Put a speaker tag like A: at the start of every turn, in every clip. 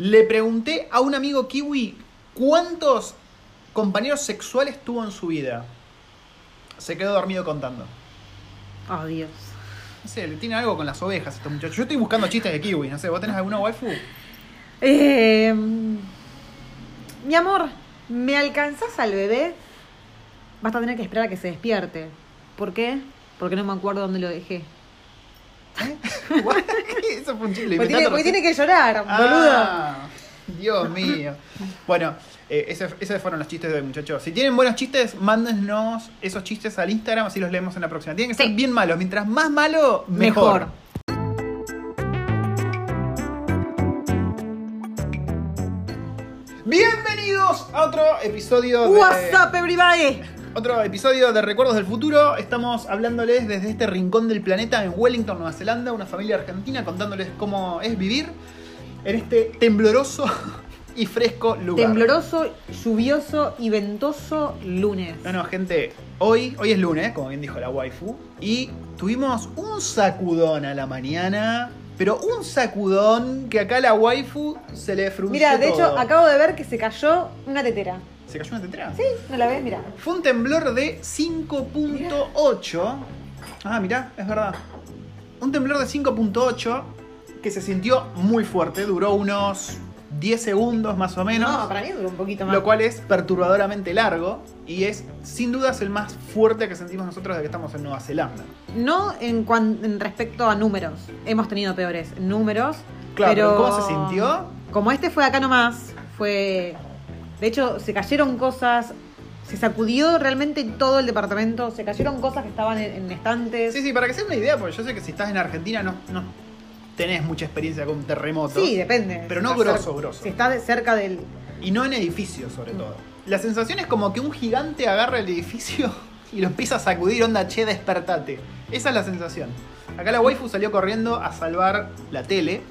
A: Le pregunté a un amigo kiwi cuántos compañeros sexuales tuvo en su vida. Se quedó dormido contando.
B: Oh, Dios.
A: No sé, le tiene algo con las ovejas estos muchachos. Yo estoy buscando chistes de kiwi, no sé, ¿vos tenés alguna waifu?
B: Eh, mi amor, ¿me alcanzás al bebé? Vas a tener que esperar a que se despierte. ¿Por qué? Porque no me acuerdo dónde lo dejé.
A: Eso fue un chiste.
B: tiene, tiene que llorar, boludo.
A: Ah, Dios mío. Bueno, eh, ese- esos fueron los chistes de hoy, muchachos. Si tienen buenos chistes, mándennos esos chistes al Instagram, así los leemos en la próxima. Tienen que ser
B: Sí.
A: bien malos. Mientras más malo, mejor.
B: Mejor.
A: Bienvenidos a otro episodio de.
B: What's up, everybody?
A: Otro episodio de Recuerdos del Futuro. Estamos hablándoles desde este rincón del planeta en Wellington, Nueva Zelanda, una familia argentina, contándoles cómo es vivir en este tembloroso y fresco lugar.
B: Tembloroso, lluvioso y ventoso lunes.
A: No, no, gente, hoy, hoy es lunes, como bien dijo la waifu, y tuvimos un sacudón a la mañana, pero un sacudón que acá la waifu se le frunció
B: Mira, de hecho, acabo de ver que se cayó una tetera.
A: ¿Se cayó una tetera?
B: ¿Sí? ¿No la ves? Mira.
A: Fue un temblor de 5.8. Ah, mirá, es verdad. Un temblor de 5.8 que se sintió muy fuerte, duró unos 10 segundos más o menos.
B: No, para mí duró un poquito más.
A: Lo cual es perturbadoramente largo y es sin dudas el más fuerte que sentimos nosotros desde que estamos en Nueva Zelanda.
B: No en, cuan- en respecto a números. Hemos tenido peores números.
A: Claro,
B: pero
A: pero ¿cómo se sintió?
B: Como este fue acá nomás, fue. De hecho, se cayeron cosas. Se sacudió realmente todo el departamento. Se cayeron cosas que estaban en, en estantes.
A: Sí, sí, para que sea una idea, porque yo sé que si estás en Argentina no, no tenés mucha experiencia con terremotos.
B: Sí, depende.
A: Pero
B: Si
A: no grosso,
B: cerca-
A: grosso.
B: Si está de- cerca del.
A: Y no en edificios, sobre todo. La sensación es como que un gigante agarra el edificio y lo empieza a sacudir, onda, che, despertate. Esa es la sensación. Acá la waifu salió corriendo a salvar la tele,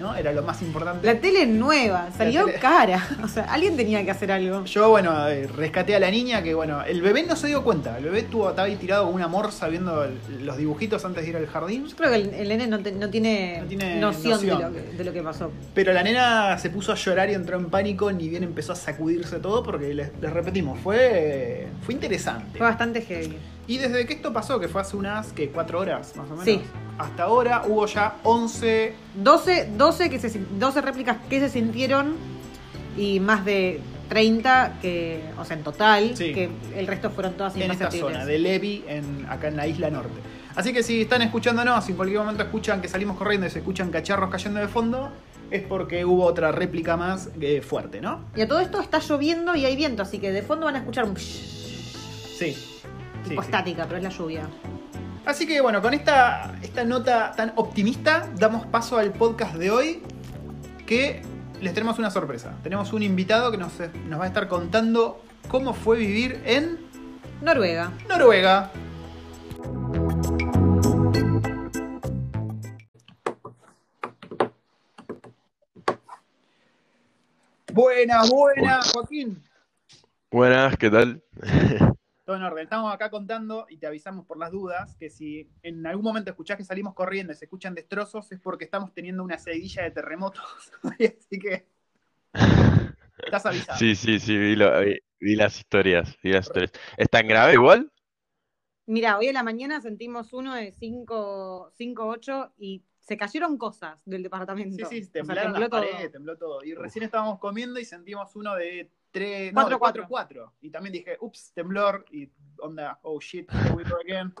A: ¿no? Era lo más importante.
B: La tele nueva, salió
A: tele-
B: cara. O sea, alguien tenía que hacer algo.
A: Yo, bueno, eh, rescaté a la niña que, bueno, el bebé no se dio cuenta. El bebé estuvo, estaba ahí tirado como una morsa viendo los dibujitos antes de ir al jardín.
B: Yo creo que el, el nene no, te- no tiene,
A: No tiene
B: noción,
A: noción.
B: De, lo que, de lo que pasó.
A: Pero la nena se puso a llorar y entró en pánico, ni bien empezó a sacudirse todo, porque les, les repetimos, fue, fue interesante.
B: Fue bastante heavy.
A: Y desde que esto pasó, que fue hace unas, ¿qué? ¿Cuatro horas más o menos?
B: Sí.
A: Hasta ahora hubo ya 11
B: 12, 12, que se, sin- 12 réplicas que se sintieron y más de 30 que, o sea, en total,
A: Sí.
B: que el resto fueron todas
A: en esta zona, de Levi, en, acá en la isla norte. Así que si están escuchándonos, si en cualquier momento escuchan que salimos corriendo y se escuchan cacharros cayendo de fondo, es porque hubo otra réplica más eh, fuerte, ¿no?
B: Y a todo esto está lloviendo y hay viento, así que de fondo van a escuchar un
A: Sí.
B: Tipo
A: sí.
B: estática, pero es la lluvia.
A: Así que bueno, con esta, esta nota tan optimista, damos paso al podcast de hoy, que les tenemos una sorpresa. Tenemos un invitado que nos, nos va a estar contando cómo fue vivir en
B: Noruega.
A: Noruega. Buenas, buenas, Joaquín.
C: Buenas, ¿qué tal?
A: Todo en orden. Estamos acá contando y te avisamos por las dudas que si en algún momento escuchás que salimos corriendo y se escuchan destrozos es porque estamos teniendo una seguidilla de terremotos. Así que estás avisado.
C: Sí, sí, sí, vi, lo- vi- vi las historias, vi las historias. ¿Es tan grave igual?
B: Mira, hoy a la mañana sentimos uno de 5, 5, 8 y se cayeron cosas del departamento.
A: Sí,
B: O
A: sí,
B: sea,
A: temblaron
B: tembló
A: las
B: todo.
A: paredes, tembló todo. Y recién estábamos comiendo y sentimos uno de 3,
B: Cuatro,
A: no, de 4,
B: cuatro.
A: 4. Y también dije, ups, temblor. Y onda, oh shit, here we go again.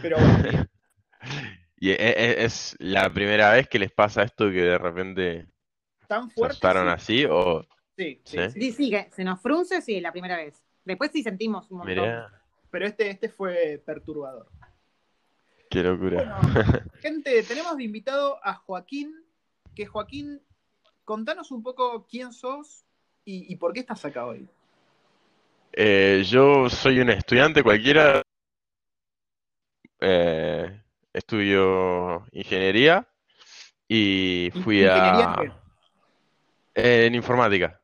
A: Pero bueno,
C: ¿Y e- e- es la primera vez que les pasa esto que de repente
A: tan
C: se
A: fuerte.
C: asustaron
A: sí.
C: así? O
A: Sí, sí,
C: ¿Sí?
A: sí.
B: Sí, sí, que se nos frunce, sí, la primera vez. Después sí sentimos un montón.
C: mirá,
A: Pero este, este fue perturbador.
C: qué locura.
A: Bueno, gente, tenemos de invitado a Joaquín. Que Joaquín, contanos un poco quién sos y, y por qué estás acá hoy.
C: Eh, yo soy un estudiante cualquiera, eh, estudio ingeniería y fui
A: ¿Ingeniería
C: a...
A: en qué?
C: En informática.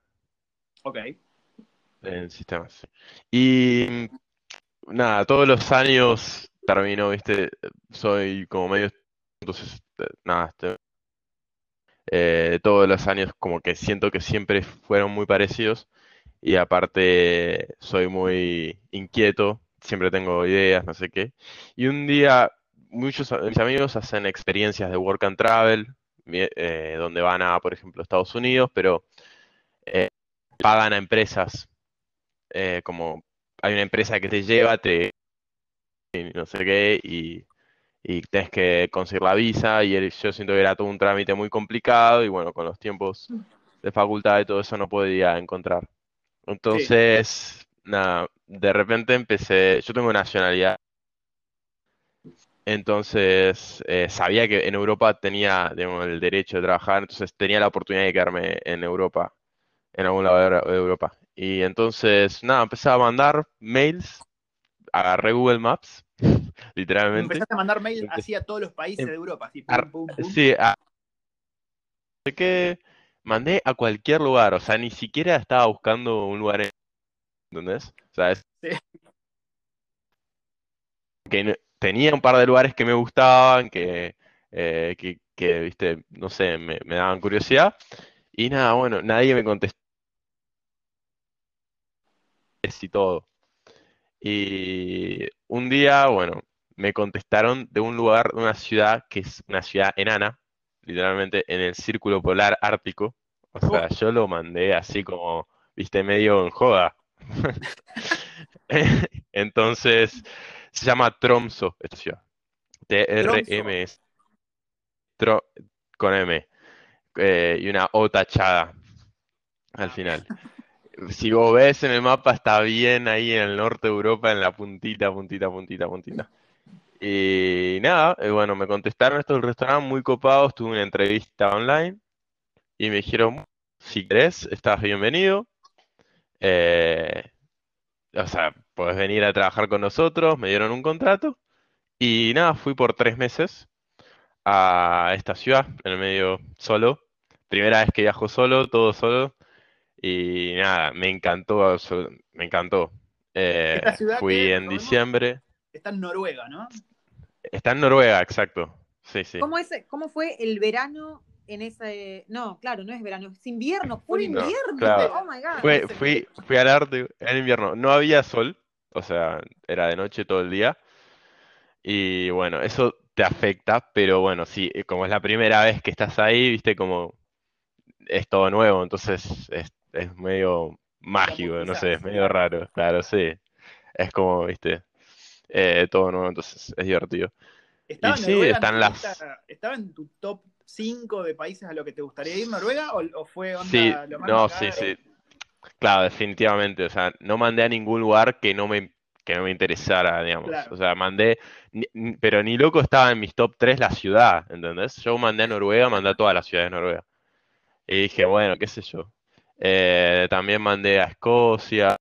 A: Ok.
C: En sistemas. Y nada, todos los años termino, viste, soy como medio, entonces, eh, nada, Eh, todos los años como que siento que siempre fueron muy parecidos y aparte soy muy inquieto, siempre tengo ideas, no sé qué. Y un día muchos de mis amigos hacen experiencias de work and travel, eh, donde van a, por ejemplo, Estados Unidos, pero eh, pagan a empresas, eh, como hay una empresa que te lleva, te no sé qué, y, y tienes que conseguir la visa, y yo siento que era todo un trámite muy complicado, y bueno, con los tiempos de facultad y todo eso no podía encontrar. Entonces, nada, de repente empecé, yo tengo nacionalidad entonces, eh, sabía que en Europa tenía, digamos, el derecho de trabajar, entonces tenía la oportunidad de quedarme en Europa, en algún lado de Europa. Y entonces, nada, empecé a mandar mails, agarré Google Maps, literalmente.
A: Empezaste a mandar mails así a todos los países de Europa, así, pum, pum,
C: Sí, a... que mandé a cualquier lugar, o sea, ni siquiera estaba buscando un lugar en... ¿Entendés? O sea, es... Sí. Que tenía un par de lugares que me gustaban, que, eh, que, viste, no sé, me, daban curiosidad. Y nada, bueno, nadie me contestó. Y todo. Y un día, bueno, me contestaron de un lugar, de una ciudad que es una ciudad enana, literalmente en el círculo polar ártico. O sea, yo lo mandé así como, viste, medio en joda. Entonces, se llama Tromso esta ciudad. T-R-M-S. Con M. Eh, y una O tachada al final. si vos ves en el mapa, está bien ahí en el norte de Europa, en la puntita, puntita, puntita, puntita. Y nada, eh, bueno, me contestaron esto del restaurante muy copados, tuve una entrevista online y me dijeron, si querés, estás bienvenido. Eh, o sea, puedes venir a trabajar con nosotros, me dieron un contrato y nada, fui por tres meses a esta ciudad, en el medio solo. Primera vez que viajo solo, todo solo. Y nada, me encantó, me encantó. Eh, fui en diciembre.
A: Está en Noruega, ¿no?
C: Está en Noruega, exacto. Sí, sí.
B: ¿Cómo, es, cómo fue el verano en ese. No, claro, no es verano, es invierno, fue invierno. Oh my
C: God. fui, fui al arte en invierno. No había sol, o sea, era de noche todo el día. Y bueno, eso te afecta, pero bueno, sí, como es la primera vez que estás ahí, viste, como es todo nuevo, entonces es, medio mágico, no sé, es medio raro, claro, sí. Es como, viste, eh, todo nuevo, entonces es divertido.
A: ¿Estaba, y sí, están las... ¿Estaba en tu top 5 de países a lo que te gustaría ir, Noruega? ¿O, fue onda
C: sí, No, sí, sí. Claro, definitivamente. O sea, no mandé a ningún lugar que no me, que no me interesara, digamos. O sea, mandé, pero ni loco estaba en mis top 3 la ciudad, ¿entendés? Yo mandé a Noruega, mandé a todas las ciudades de Noruega. Y dije, bueno, qué sé yo. Eh, también mandé a Escocia,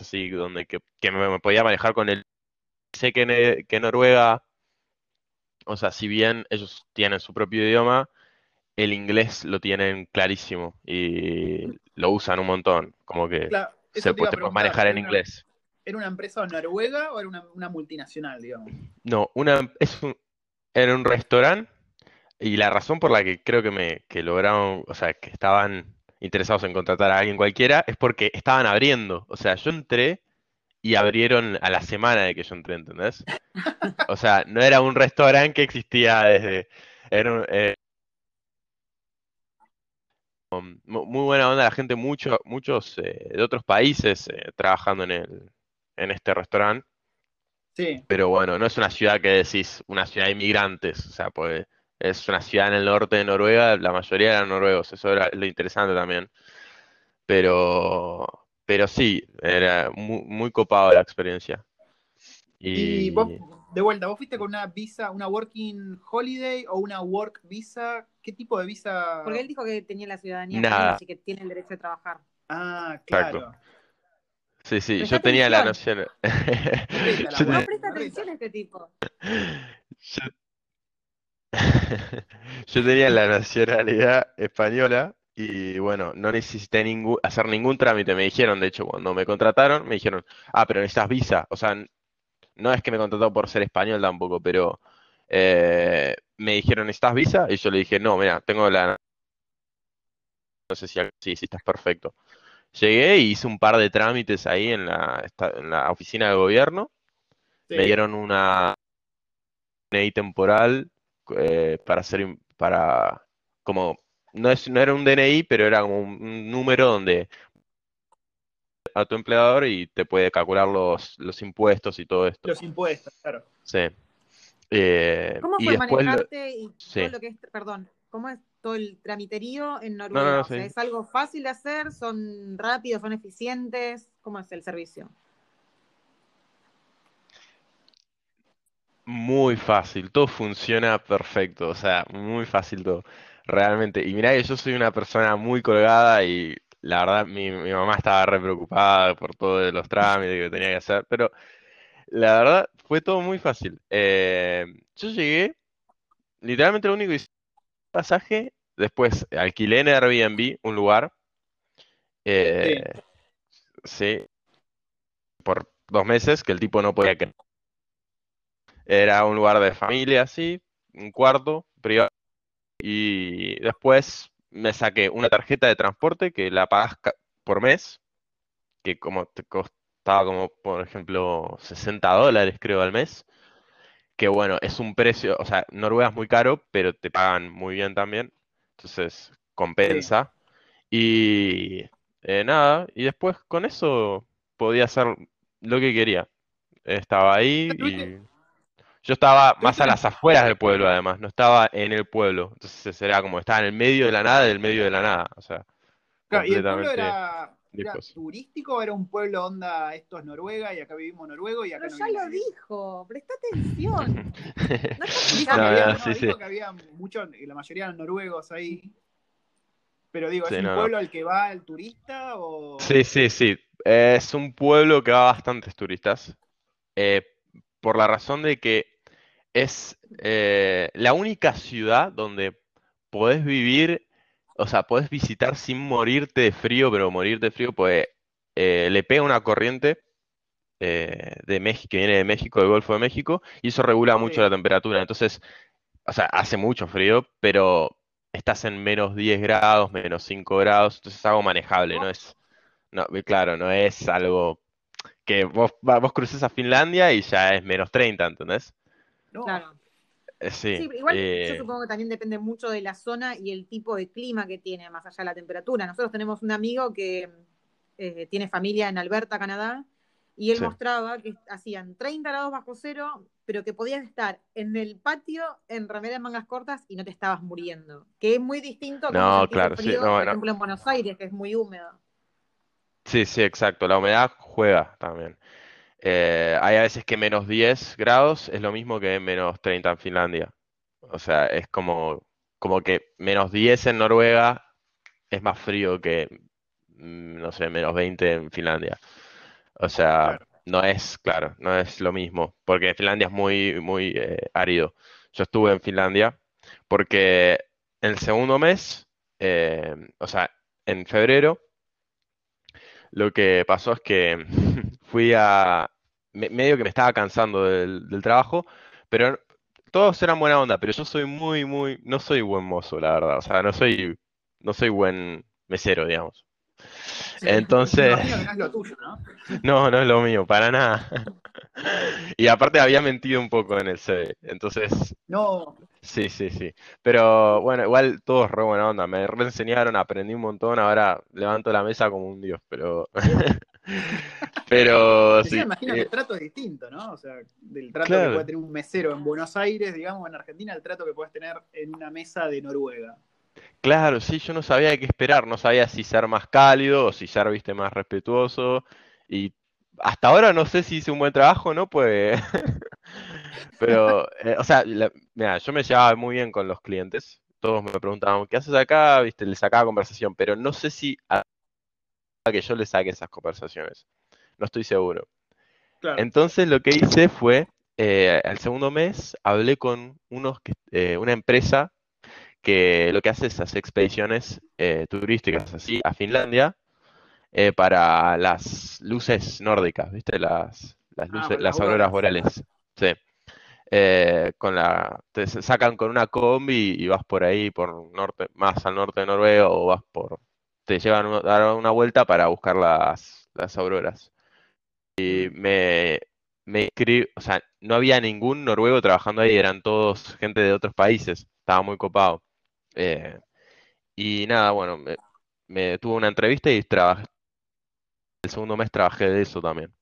C: así, donde que, me, podía manejar con el... Sé que, que Noruega o sea, si bien ellos tienen su propio idioma, el inglés lo tienen clarísimo y lo usan un montón. Como que se puede, manejar en inglés.
A: ¿Era una empresa noruega o era una, multinacional, digamos?
C: No, una, es un, era un restaurante y la razón por la que creo que me que lograron, o sea, que estaban interesados en contratar a alguien cualquiera es porque estaban abriendo. O sea, yo entré y abrieron a la semana de que yo entré, ¿entendés? O sea, no era un restaurante que existía desde... Era eh, muy buena onda la gente, mucho, muchos eh, de otros países eh, trabajando en, el, en este restaurante.
A: Sí.
C: Pero bueno, no es una ciudad que decís, una ciudad de inmigrantes, o sea, pues es una ciudad en el norte de Noruega, la mayoría eran noruegos, eso era lo interesante también. Pero pero sí, era muy, muy copado la experiencia.
A: Y... vos, de vuelta, ¿vos fuiste con una visa, una working holiday o una work visa? ¿Qué tipo de visa?
B: Porque él dijo que tenía la ciudadanía así que tiene el derecho de trabajar.
A: Ah, claro.
C: Sí, sí, yo tenía la noción.
B: no presta atención a este tipo.
C: yo tenía la nacionalidad española y bueno, no necesité ningún, hacer ningún trámite. Me dijeron, de hecho, cuando me contrataron, me dijeron, ah, pero necesitas visa. O sea, no es que me contrató por ser español tampoco, pero Eh, me dijeron, ¿estás visa? Y yo le dije, no, mira, tengo la... No sé si sí, sí, estás perfecto. Llegué y hice un par de trámites ahí en la, en la oficina de gobierno.
A: Sí.
C: Me dieron una DNI temporal eh, para hacer, para, como, no es, no era un DNI, pero era como un, un número donde a tu empleador y te puede calcular los, los impuestos y todo esto.
A: Los impuestos, claro.
C: Sí. Eh,
B: ¿Cómo
C: y
B: fue
C: lo-
B: manejarte y
C: sí.
B: todo lo que es, perdón, cómo es todo el tramiterío en
C: No,
B: Noruega?
C: no, no,
B: O sea,
C: sí.
B: ¿Es algo fácil de hacer? ¿Son rápidos? ¿Son eficientes? ¿Cómo es el servicio?
C: Muy fácil, todo funciona perfecto, o sea, muy fácil todo, realmente. Y mirá que yo soy una persona muy colgada y la verdad mi, mi mamá estaba re preocupada por todos los trámites que tenía que hacer, pero la verdad fue todo muy fácil. Eh, yo llegué, literalmente lo único que hice fue pasaje, después alquilé en Airbnb un lugar, eh, sí, por dos meses que el tipo no podía creer. Era un lugar de familia, así, un cuarto privado. Y después me saqué una tarjeta de transporte que la pagas por mes, que como te costaba como, por ejemplo, 60 dólares creo al mes. Que bueno, es un precio, o sea, Noruega es muy caro, pero te pagan muy bien también. Entonces, compensa. Y eh, nada, y después con eso podía hacer lo que quería. Estaba ahí y yo estaba más a las afueras del pueblo, además, no estaba en el pueblo. Entonces era como estaba en el medio de la nada del medio de la nada. O sea,
A: Claro, ¿Y el pueblo
C: completamente
A: era, era turístico o era un pueblo onda, esto es Noruega y acá vivimos noruego y acá
B: Pero
A: no
B: ya lo
A: nadie"?
B: dijo, presta atención. No
A: Dijo,
C: No,
A: que, había,
C: no, sí,
A: dijo
C: sí.
A: que había muchos, la mayoría eran noruegos ahí. Pero digo,
C: Sí,
A: ¿es un
C: no,
A: pueblo al que va el turista o...?
C: Sí, sí, sí. Es un pueblo que va bastantes turistas. eh, por la razón de que es eh, la única ciudad donde podés vivir, o sea, podés visitar sin morirte de frío, pero morirte de frío, pues eh, le pega una corriente eh, de México, que viene de México, del Golfo de México, y eso regula mucho la temperatura. Entonces, o sea, hace mucho frío, pero estás en menos 10 grados, menos 5 grados, entonces es algo manejable, no es, no, claro, no es algo que vos, vos cruces a Finlandia y ya es menos 30, ¿entendés?
A: No.
B: Claro.
C: Eh, Sí,
B: Sí, igual
C: eh,
B: yo supongo que también depende mucho de la zona y el tipo de clima que tiene, más allá de la temperatura. Nosotros tenemos un amigo que eh, tiene familia en Alberta, Canadá, y él
C: Sí.
B: mostraba que hacían 30 grados bajo cero, pero que podías estar en el patio en remera de mangas cortas y no te estabas muriendo. Que es muy distinto
C: No, claro, sí,
B: frío,
C: no,
B: por ejemplo, en Buenos Aires, que es muy húmedo.
C: Sí, sí, exacto. La humedad juega también. Eh, hay a veces que menos 10 grados es lo mismo que menos 30 en Finlandia. O sea, es como, como que menos 10 en Noruega es más frío que, mm, no sé, menos 20 en Finlandia. O sea,
A: Claro.
C: no es, claro, no es lo mismo, porque Finlandia es muy, muy eh, árido. Yo estuve en Finlandia porque el segundo mes, eh, o sea, en febrero, lo que pasó es que fui a, me- medio que me estaba cansando del, del trabajo, pero todos eran buena onda, pero yo soy muy, muy, no soy buen mozo, la verdad, o sea, no soy, no soy buen mesero, digamos.
A: Sí,
C: Entonces-
A: me imagino que no es lo tuyo, ¿no?
C: No, no es lo mío, para nada. Y aparte había mentido un poco en el CV, entonces,
A: No,
C: sí, sí, sí. Pero bueno, igual todos re buena onda, me reenseñaron, aprendí un montón, ahora levanto la mesa como un dios, pero... Pero sí.
A: imagino que
C: eh,
A: el trato es distinto, ¿no? O sea, del trato
C: Claro.
A: que puede tener un mesero en Buenos Aires, digamos, en Argentina, el trato que puedes tener en una mesa de Noruega.
C: Claro, sí, yo no sabía qué esperar, no sabía si ser más cálido o si ser, viste, más respetuoso. Y hasta ahora no sé si hice un buen trabajo, ¿no? Pues. Pero, eh, o sea, la- mira, yo me llevaba muy bien con los clientes. Todos me preguntaban, ¿qué haces acá? Viste, les sacaba conversación, pero no sé si a que yo les saque esas conversaciones. No estoy seguro.
A: Claro.
C: Entonces lo que hice fue, eh, al segundo mes, hablé con unos eh, una empresa que lo que hace es hacer expediciones eh, turísticas así a Finlandia eh, para las luces nórdicas, ¿viste? Las, las
A: Ah,
C: luces, las auroras boreales. Sí. eh, con la, te sacan con una combi y vas por ahí, por norte, más al norte de Noruega, o vas por, te llevan a dar una vuelta para buscar las, las auroras. Y me, me inscri- o sea, no había ningún noruego trabajando ahí, eran todos gente de otros países, estaba muy copado. Eh, y nada, bueno, me, me tuve una entrevista y trabajé, el segundo mes trabajé de eso también.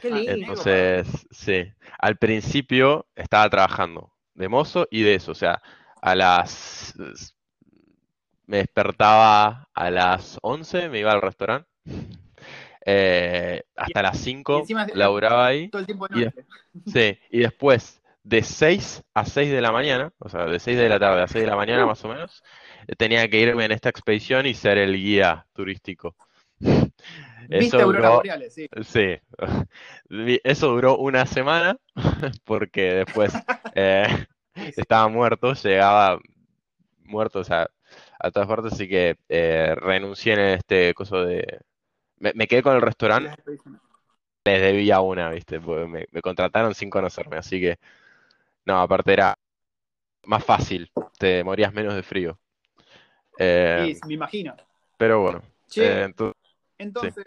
B: Qué lindo.
C: Entonces, sí, al principio estaba trabajando de mozo y de eso, o sea, a las... Me despertaba a las 11, me iba al restaurante, eh, hasta las
A: Y
C: 5
A: encima era
C: laburaba ahí,
A: todo el tiempo de
C: Y
A: noche.
C: sí, y después de 6 a 6 de la mañana, o sea, de 6 de la tarde a 6 de la mañana más o menos, eh, tenía que irme en esta expedición y ser el guía turístico.
A: Viste
C: Eso duró,
A: boreales, sí.
C: Sí, eso duró una semana porque después eh, estaba muerto, llegaba muerto, o sea, a todas partes, así que eh, renuncié en este coso de... Me, me quedé con el restaurante, les debía una, ¿viste? Porque me, me contrataron sin conocerme, así que... No, aparte era más fácil, te morías menos de frío. Eh,
A: Sí, me imagino.
C: pero bueno,
A: Che,
C: eh, entonces,
A: entonces,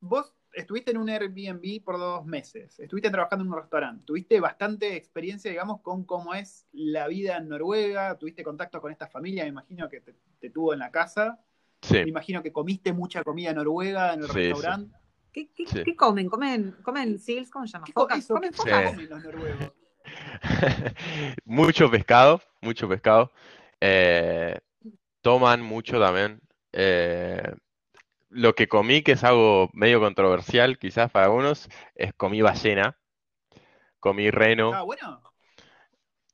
A: vos estuviste en un Airbnb por dos meses, estuviste trabajando en un restaurante, tuviste bastante experiencia, digamos, con cómo es la vida en Noruega, tuviste contacto con esta familia, me imagino que te, te tuvo en la casa,
C: sí.
A: me imagino que comiste mucha comida noruega en el
C: Sí, sí.
A: restaurante.
B: ¿Qué, qué,
C: Sí.
B: qué comen? ¿Comen, comen seals? ¿Cómo se llama?
A: ¿Qué co-
B: ¿Focas? ¿Comen
A: ¿Qué
B: focas?
C: Sí.
A: comen los noruegos?
C: Mucho pescado, mucho pescado. Eh, toman mucho también. Eh, lo que comí, que es algo medio controversial quizás para algunos, es comí ballena, comí
A: Ah,
C: reno.
A: bueno.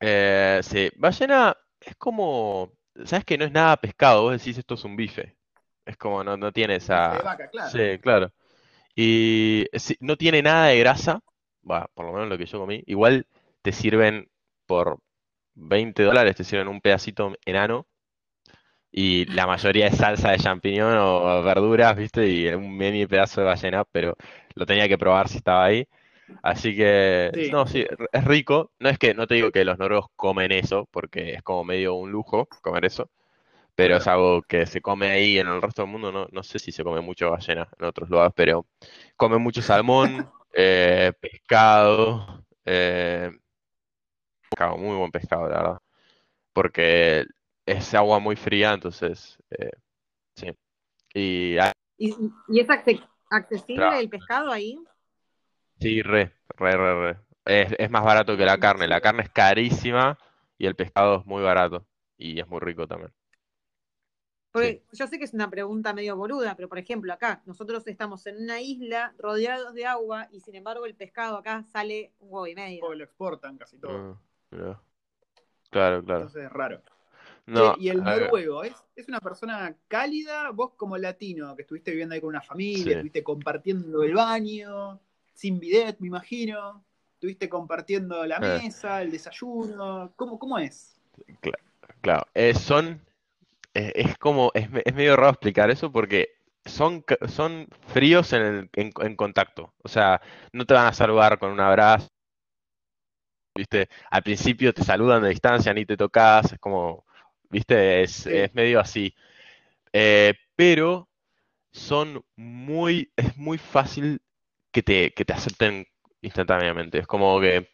C: Eh, sí, ballena es como, ¿sabes que no es nada pescado? Vos decís esto es un bife. Es como no, no tiene
A: Bife de
C: esa...
A: vaca, claro.
C: Sí, claro. Y sí, no tiene nada de grasa, va, por lo menos lo que yo comí. Igual te sirven por 20 dólares, te sirven un pedacito enano y la mayoría es salsa de champiñón o verduras, ¿viste? Y un mini pedazo de ballena, pero lo tenía que probar si estaba ahí. Así que,
A: Sí.
C: no, sí, es rico. No es que, no te digo que los noruegos comen eso, porque es como medio un lujo comer eso, pero es algo que se come ahí en el resto del mundo. No, no sé si se come mucho ballena en otros lugares, pero comen mucho salmón, eh, pescado, eh, pescado, muy buen pescado, la verdad. Porque es agua muy fría, entonces, eh, sí. Y
B: ¿Y, y es acce- accesible
C: Claro.
B: el pescado ahí?
C: sí, re, re, re, re. Es, es más barato que la carne. La carne es carísima y el pescado es muy barato y es muy rico también.
B: Porque yo sé que es una pregunta medio boluda, pero por ejemplo, acá nosotros estamos en una isla rodeados de agua y sin embargo el pescado acá sale un huevo y medio.
A: O lo exportan casi todo.
C: Ah. Claro, claro.
A: Entonces es raro.
C: No,
A: Che, y el noruego, ¿es, ¿es una persona cálida? Vos como latino, que estuviste viviendo ahí con una familia,
C: Sí.
A: estuviste compartiendo el baño, sin bidet, me imagino, estuviste compartiendo la
C: Eh.
A: mesa, el desayuno, ¿cómo, cómo es?
C: Claro, eh, son, eh, es como, es, es medio raro explicar eso porque son, son fríos en, el- en, en contacto. O sea, no te van a saludar con un abrazo, ¿viste? Al principio te saludan de distancia, ni te tocas, es como, ¿viste? Es,
A: Sí.
C: es medio así. Eh, pero son muy, es muy fácil que te, que te acepten instantáneamente. Es como que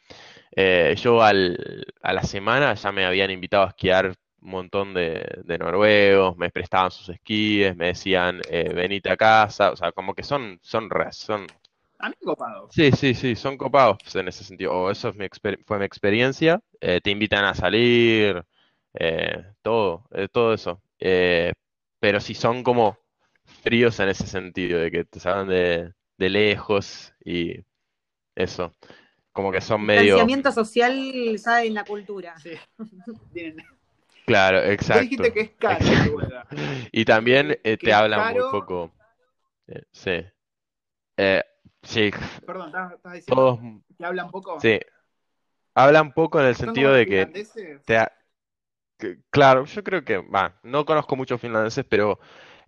C: eh, yo al, a la semana ya me habían invitado a esquiar un montón de, de noruegos, me prestaban sus esquíes, me decían, eh, venite a casa, o sea, como que son, son, re- son,
A: A mí copado.
C: sí, sí, sí, son copados en ese sentido, o eso es mi fue mi experiencia, eh, te invitan a salir, eh, todo, eh, todo eso, Eh, pero sí son como fríos en ese sentido, de que te sacan de, de lejos y eso, como que son medio...
B: Distanciamiento social ya en la cultura.
A: Sí.
C: Claro,
A: Vos
C: exacto.
A: dijiste que es caro.
C: Y también eh,
A: Que
C: te
A: es
C: hablan muy
A: caro.
C: poco. Eh, sí. Eh, sí,
A: Perdón, ¿estás, estás diciendo
C: todos,
A: que hablan poco?
C: sí. Hablan poco en el
A: ¿Son
C: sentido
A: como
C: de que
A: finlandeses?
C: te ha- que- claro, yo creo que, va, no conozco muchos finlandeses, pero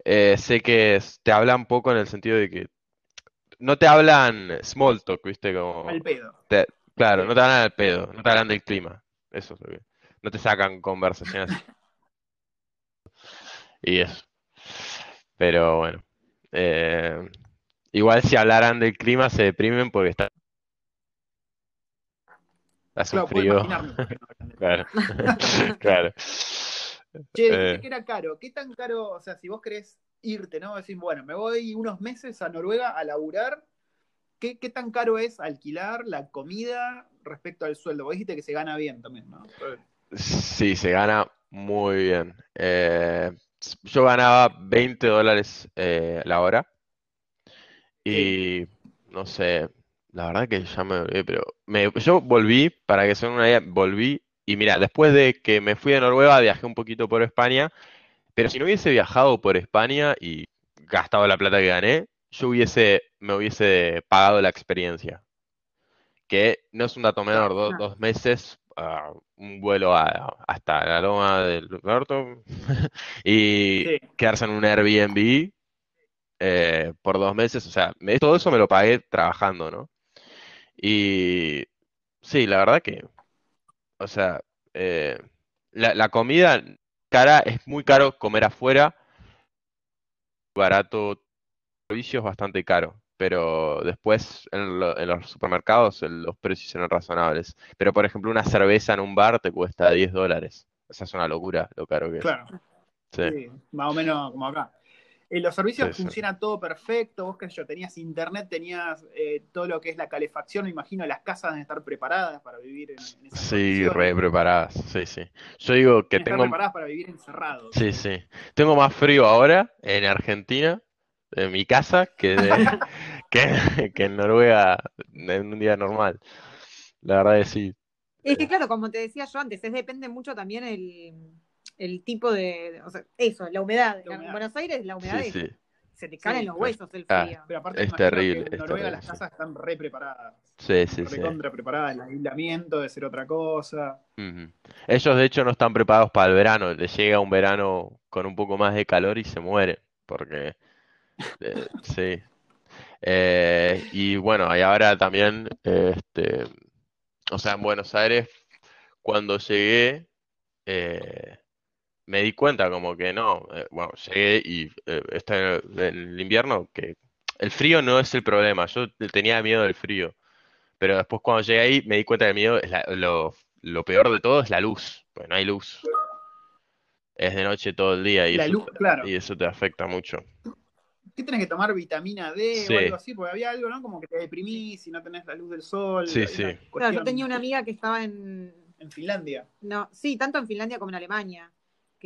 C: eh, sé que te hablan poco en el sentido de que no te hablan small talk, ¿viste? Como
A: Al pedo.
C: te- Claro, no te hablan del pedo, no te hablan del clima. Eso es lo que- No te sacan conversaciones. Y eso. Pero bueno. eh, igual si hablaran del clima se deprimen porque está. Hace
A: Claro,
C: un frío.
A: no
C: Claro. Claro.
A: Che, dijiste
C: Eh.
A: que era caro. ¿Qué tan caro? O sea, si vos querés irte, ¿no? Decís, bueno, me voy unos meses a Noruega a laburar. ¿Qué, qué tan caro es alquilar la comida respecto al sueldo? Vos dijiste que se gana bien también, ¿no?
C: Sí, se gana muy bien. Eh, yo ganaba 20 dólares eh, la hora y no sé, la verdad que ya me olvidé, pero me- yo volví, para que se den una idea, volví y mira, después de que me fui de Noruega viajé un poquito por España, pero si no hubiese viajado por España y gastado la plata que gané, yo hubiese, me hubiese pagado la experiencia. Que no es un dato menor, do- dos meses, ah, un vuelo a- hasta la loma del norte y
A: Sí.
C: quedarse en un Airbnb eh, por dos meses. O sea, me- todo eso me lo pagué trabajando, ¿no? Y sí, la verdad que, o sea, eh, la, la comida cara es muy caro comer afuera, barato, servicio es bastante caro, pero después en, lo- en los supermercados el- los precios eran razonables. Pero por ejemplo, una cerveza en un bar te cuesta 10 dólares. Esa es una locura lo caro que es.
A: Claro.
C: Sí.
A: Sí, más o menos como acá. En los servicios
C: Sí, sí.
A: funciona todo perfecto, vos qué sé yo, tenías internet, tenías eh, todo lo que es la calefacción, me imagino las casas deben estar preparadas para vivir en, en esas
C: Sí, re preparadas. Sí, sí. Yo digo que tengo.
A: preparadas para vivir encerrados.
C: Sí, sí. Tengo más frío ahora en Argentina, en mi casa, que, de- que, que en Noruega en un día normal. La verdad es sí.
B: Es que claro, como te decía yo antes, es depende mucho también el, el tipo de, o sea, eso, la humedad.
A: La humedad.
B: En Buenos Aires la humedad
C: Sí,
B: es-
C: sí.
B: se te caen
A: Sí,
B: los huesos el
C: Ah.
B: frío.
A: Pero aparte
C: Es terrible,
A: que en Noruega
C: terrible,
A: las
C: sí.
A: casas están re preparadas.
C: Sí, sí, sí.
A: recontra preparadas, el aislamiento de ser otra cosa.
C: Ellos de hecho no están preparados para el verano. Les llega un verano con un poco más de calor y se mueren. Porque eh, sí. Eh, y bueno, y ahora también, este, o sea, en Buenos Aires, cuando llegué, eh, me di cuenta como que no, eh, bueno, llegué y eh, está en el invierno, que el frío no es el problema. Yo tenía miedo del frío. Pero después cuando llegué ahí me di cuenta que el miedo es la- lo, lo peor de todo es la luz, pues no hay luz. Es de noche todo el día y
A: La
C: eso,
A: luz, claro.
C: y eso te afecta mucho.
A: ¿Qué tenés que tomar vitamina D
C: Sí.
A: o algo así? Porque había algo, ¿no? Como que te deprimís si no tenés la luz del sol.
C: Sí, sí.
B: Claro, yo tenía una amiga que estaba en,
A: En Finlandia.
B: no, sí, tanto en Finlandia como en Alemania,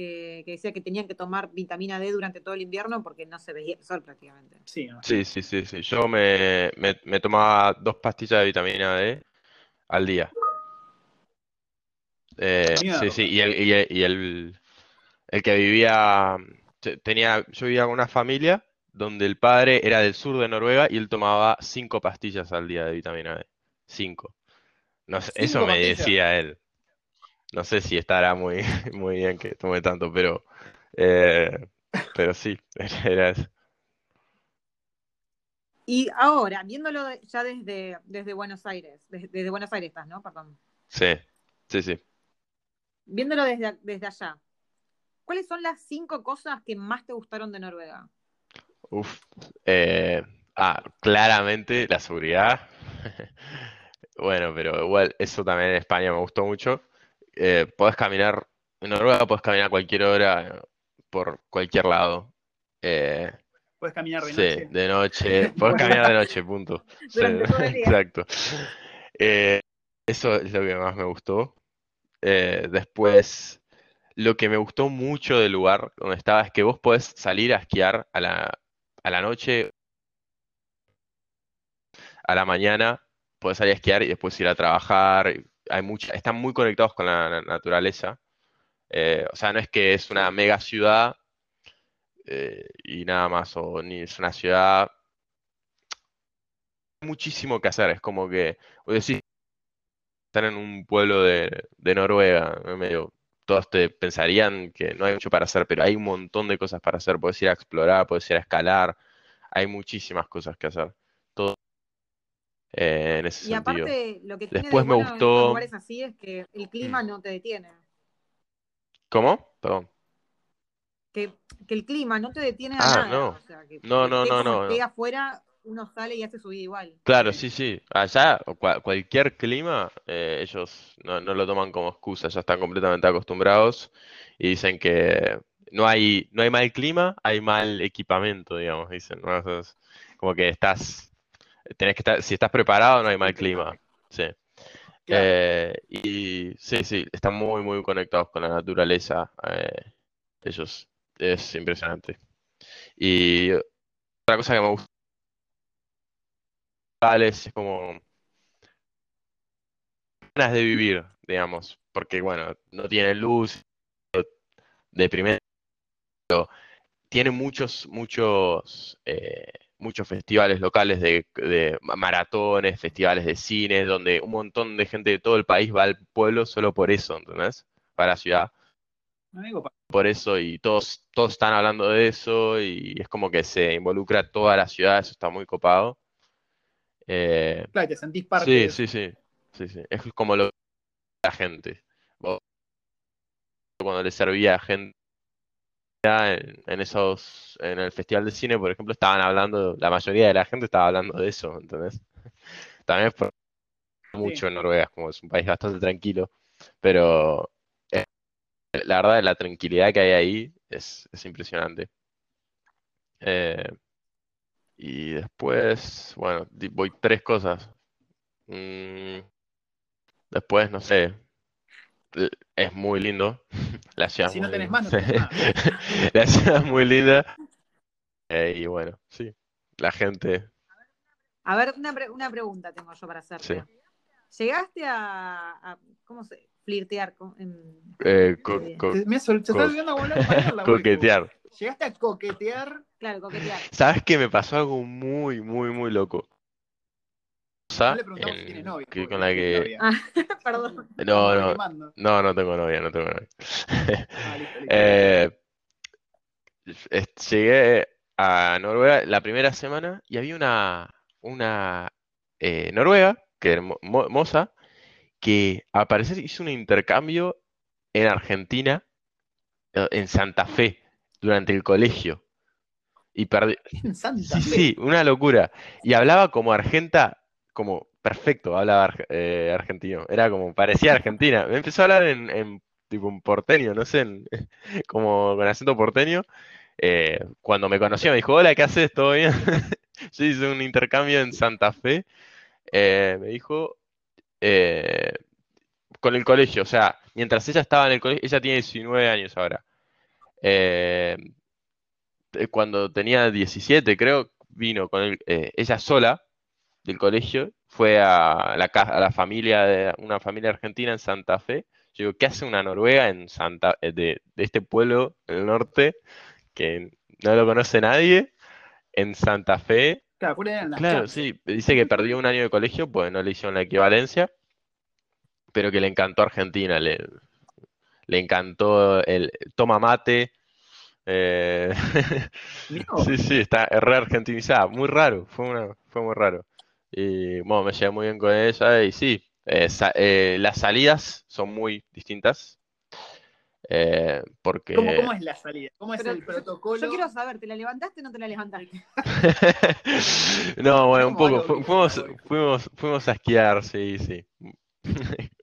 B: que, que decía que tenían que tomar vitamina D durante todo el invierno porque no se veía el sol prácticamente.
A: Sí, ¿no?
C: Sí, sí, sí, sí. Yo me, me, me tomaba dos pastillas de vitamina D al día. Eh, sí, sí, y el, y el, y el, el que vivía, te- tenía, yo vivía con una familia donde el padre era del sur de Noruega y él tomaba cinco pastillas al día de vitamina D. Cinco. No eso
A: ¿Cinco
C: me
A: pastillas?
C: decía él. No sé si estará muy, muy bien que tome tanto, pero, eh, pero sí, era eso.
B: Y ahora, viéndolo ya desde, desde Buenos Aires, desde, desde Buenos Aires estás, ¿no? Perdón.
C: Sí, sí, sí.
B: Viéndolo desde, desde allá, ¿cuáles son las cinco cosas que más te gustaron de Noruega?
C: Uf. Eh, ah, claramente la seguridad. Bueno, pero igual eso también en España me gustó mucho. Eh, podés caminar, en Noruega podés caminar a cualquier hora por cualquier lado. Eh,
A: Puedes caminar de
C: sí,
A: noche.
C: de noche. Podés caminar de noche, punto. Sí, exacto. Eh, eso es lo que más me gustó. Eh, después, lo que me gustó mucho del lugar donde estaba es que vos podés salir a esquiar a la, a la noche, a la mañana, podés salir a esquiar y después ir a trabajar. Hay mucha, están muy conectados con la na- naturaleza. Eh, o sea, no es que es una mega ciudad eh, y nada más, o ni es una ciudad. Hay muchísimo que hacer, es como que, vos decís, están en un pueblo de, Noruega, todos te pensarían que no hay mucho para hacer, pero hay un montón de cosas para hacer. Puedes ir a explorar, puedes ir a escalar, hay muchísimas cosas que hacer. Todo eh, en ese
B: Y
C: sentido.
B: aparte, lo que tiene
C: Después
B: de
C: me
B: bueno en
C: gustó-
B: estos lugares así es que el clima no te detiene.
C: ¿Cómo? Perdón.
B: Que, que el clima no te detiene a
C: Ah,
B: nada.
C: no.
B: O sea, que
C: No, no, no, no, no.
B: afuera, uno sale y hace su vida igual.
C: Claro, sí, sí. Allá, cualquier clima, eh, ellos no, no lo toman como excusa, ya están completamente acostumbrados y dicen que no hay, no hay mal clima, hay mal equipamiento, digamos, dicen, ¿no? Como que estás, tenés que estar, si estás preparado, no hay mal clima. Sí.
A: Claro.
C: Eh, y sí, sí, están muy, muy conectados con la naturaleza. eh, ellos, es impresionante. Y otra cosa que me gusta es como ganas de vivir, digamos, porque bueno, no tiene luz, de primero, tiene muchos, muchos, eh, muchos festivales locales de, de maratones, festivales de cine, donde un montón de gente de todo el país va al pueblo solo por eso, ¿entendés? Para la ciudad. Por eso, y todos, todos están hablando de eso, y es como que se involucra toda la ciudad, eso está muy copado. Eh,
A: claro, te sentís parte
C: Sí,
A: de
C: sí, sí, sí, sí. Es como lo la gente. Cuando le servía a gente en, en esos, en el festival de cine, por ejemplo, estaban hablando, la mayoría de la gente estaba hablando de eso, ¿entendés? También es por mucho en Noruega, como es un país bastante tranquilo, pero eh, la verdad la tranquilidad que hay ahí es, es impresionante. Eh, y después, bueno, voy tres cosas. Mm, después, no sé, es muy lindo. La ciudad
A: Si
C: es
A: no
C: muy
A: tenés
C: linda.
A: más, no tenés más.
C: La ciudad es muy linda. Eh, y bueno, sí, la gente.
B: A ver, una, pre- una pregunta tengo yo para hacerte.
C: Sí.
B: ¿Llegaste a, a- ¿cómo se? Flirtear con, en-
C: eh, co- co-
A: me sol-
C: Co- coquetear.
A: Llegaste a coquetear.
B: claro, coquetear.
C: ¿Sabes qué? Me pasó algo muy, muy, muy loco.
A: No le preguntamos si
C: En-
A: tiene novia.
C: que- con la que.
A: novia.
B: Ah, perdón.
C: No, no, no, no tengo novia, no tengo novia.
A: Ah, listo, listo.
C: Eh, llegué a Noruega la primera semana y había una, una eh, noruega, que era mo- mo- moza, que al parecer hizo un intercambio en Argentina, eh, en Santa Fe, durante el colegio. Y perdió.
A: En Santa
C: Sí,
A: Fe.
C: sí, una locura. Y hablaba como argenta, como perfecto, hablaba eh, argentino. Era como, parecía argentina. Me empezó a hablar en, tipo en porteño, no sé, como con acento porteño. Eh, cuando me conoció me dijo, hola, ¿qué haces? ¿Todo bien? Yo hice un intercambio en Santa Fe. Eh, me dijo, con el colegio, o sea, mientras ella estaba en el colegio, ella tiene 19 años ahora. Cuando tenía 17, creo, vino con el- ella sola del colegio, fue a la, a la familia de una familia argentina en Santa Fe. Yo digo, ¿qué hace una noruega en Santa, eh, de, de este pueblo del norte que no lo conoce nadie en Santa Fe?
A: Claro,
C: sí, dice que perdió un año de colegio, pues no le hicieron la equivalencia, pero que le encantó Argentina, le, le encantó el toma mate. eh. Sí, sí, está re argentinizada, muy raro, fue una, fue muy raro. Y bueno, me llevé muy bien con ella y sí, eh, sa- eh, las salidas son muy distintas. eh, porque
A: ¿Cómo, cómo es la salida? ¿Cómo es
B: Pero
A: el protocolo?
B: Yo quiero saber, ¿te la levantaste o no te la levantaste?
C: No, bueno, un
A: ¿Cómo
C: poco, fu- fuimos, fuimos, fuimos a esquiar, sí, sí.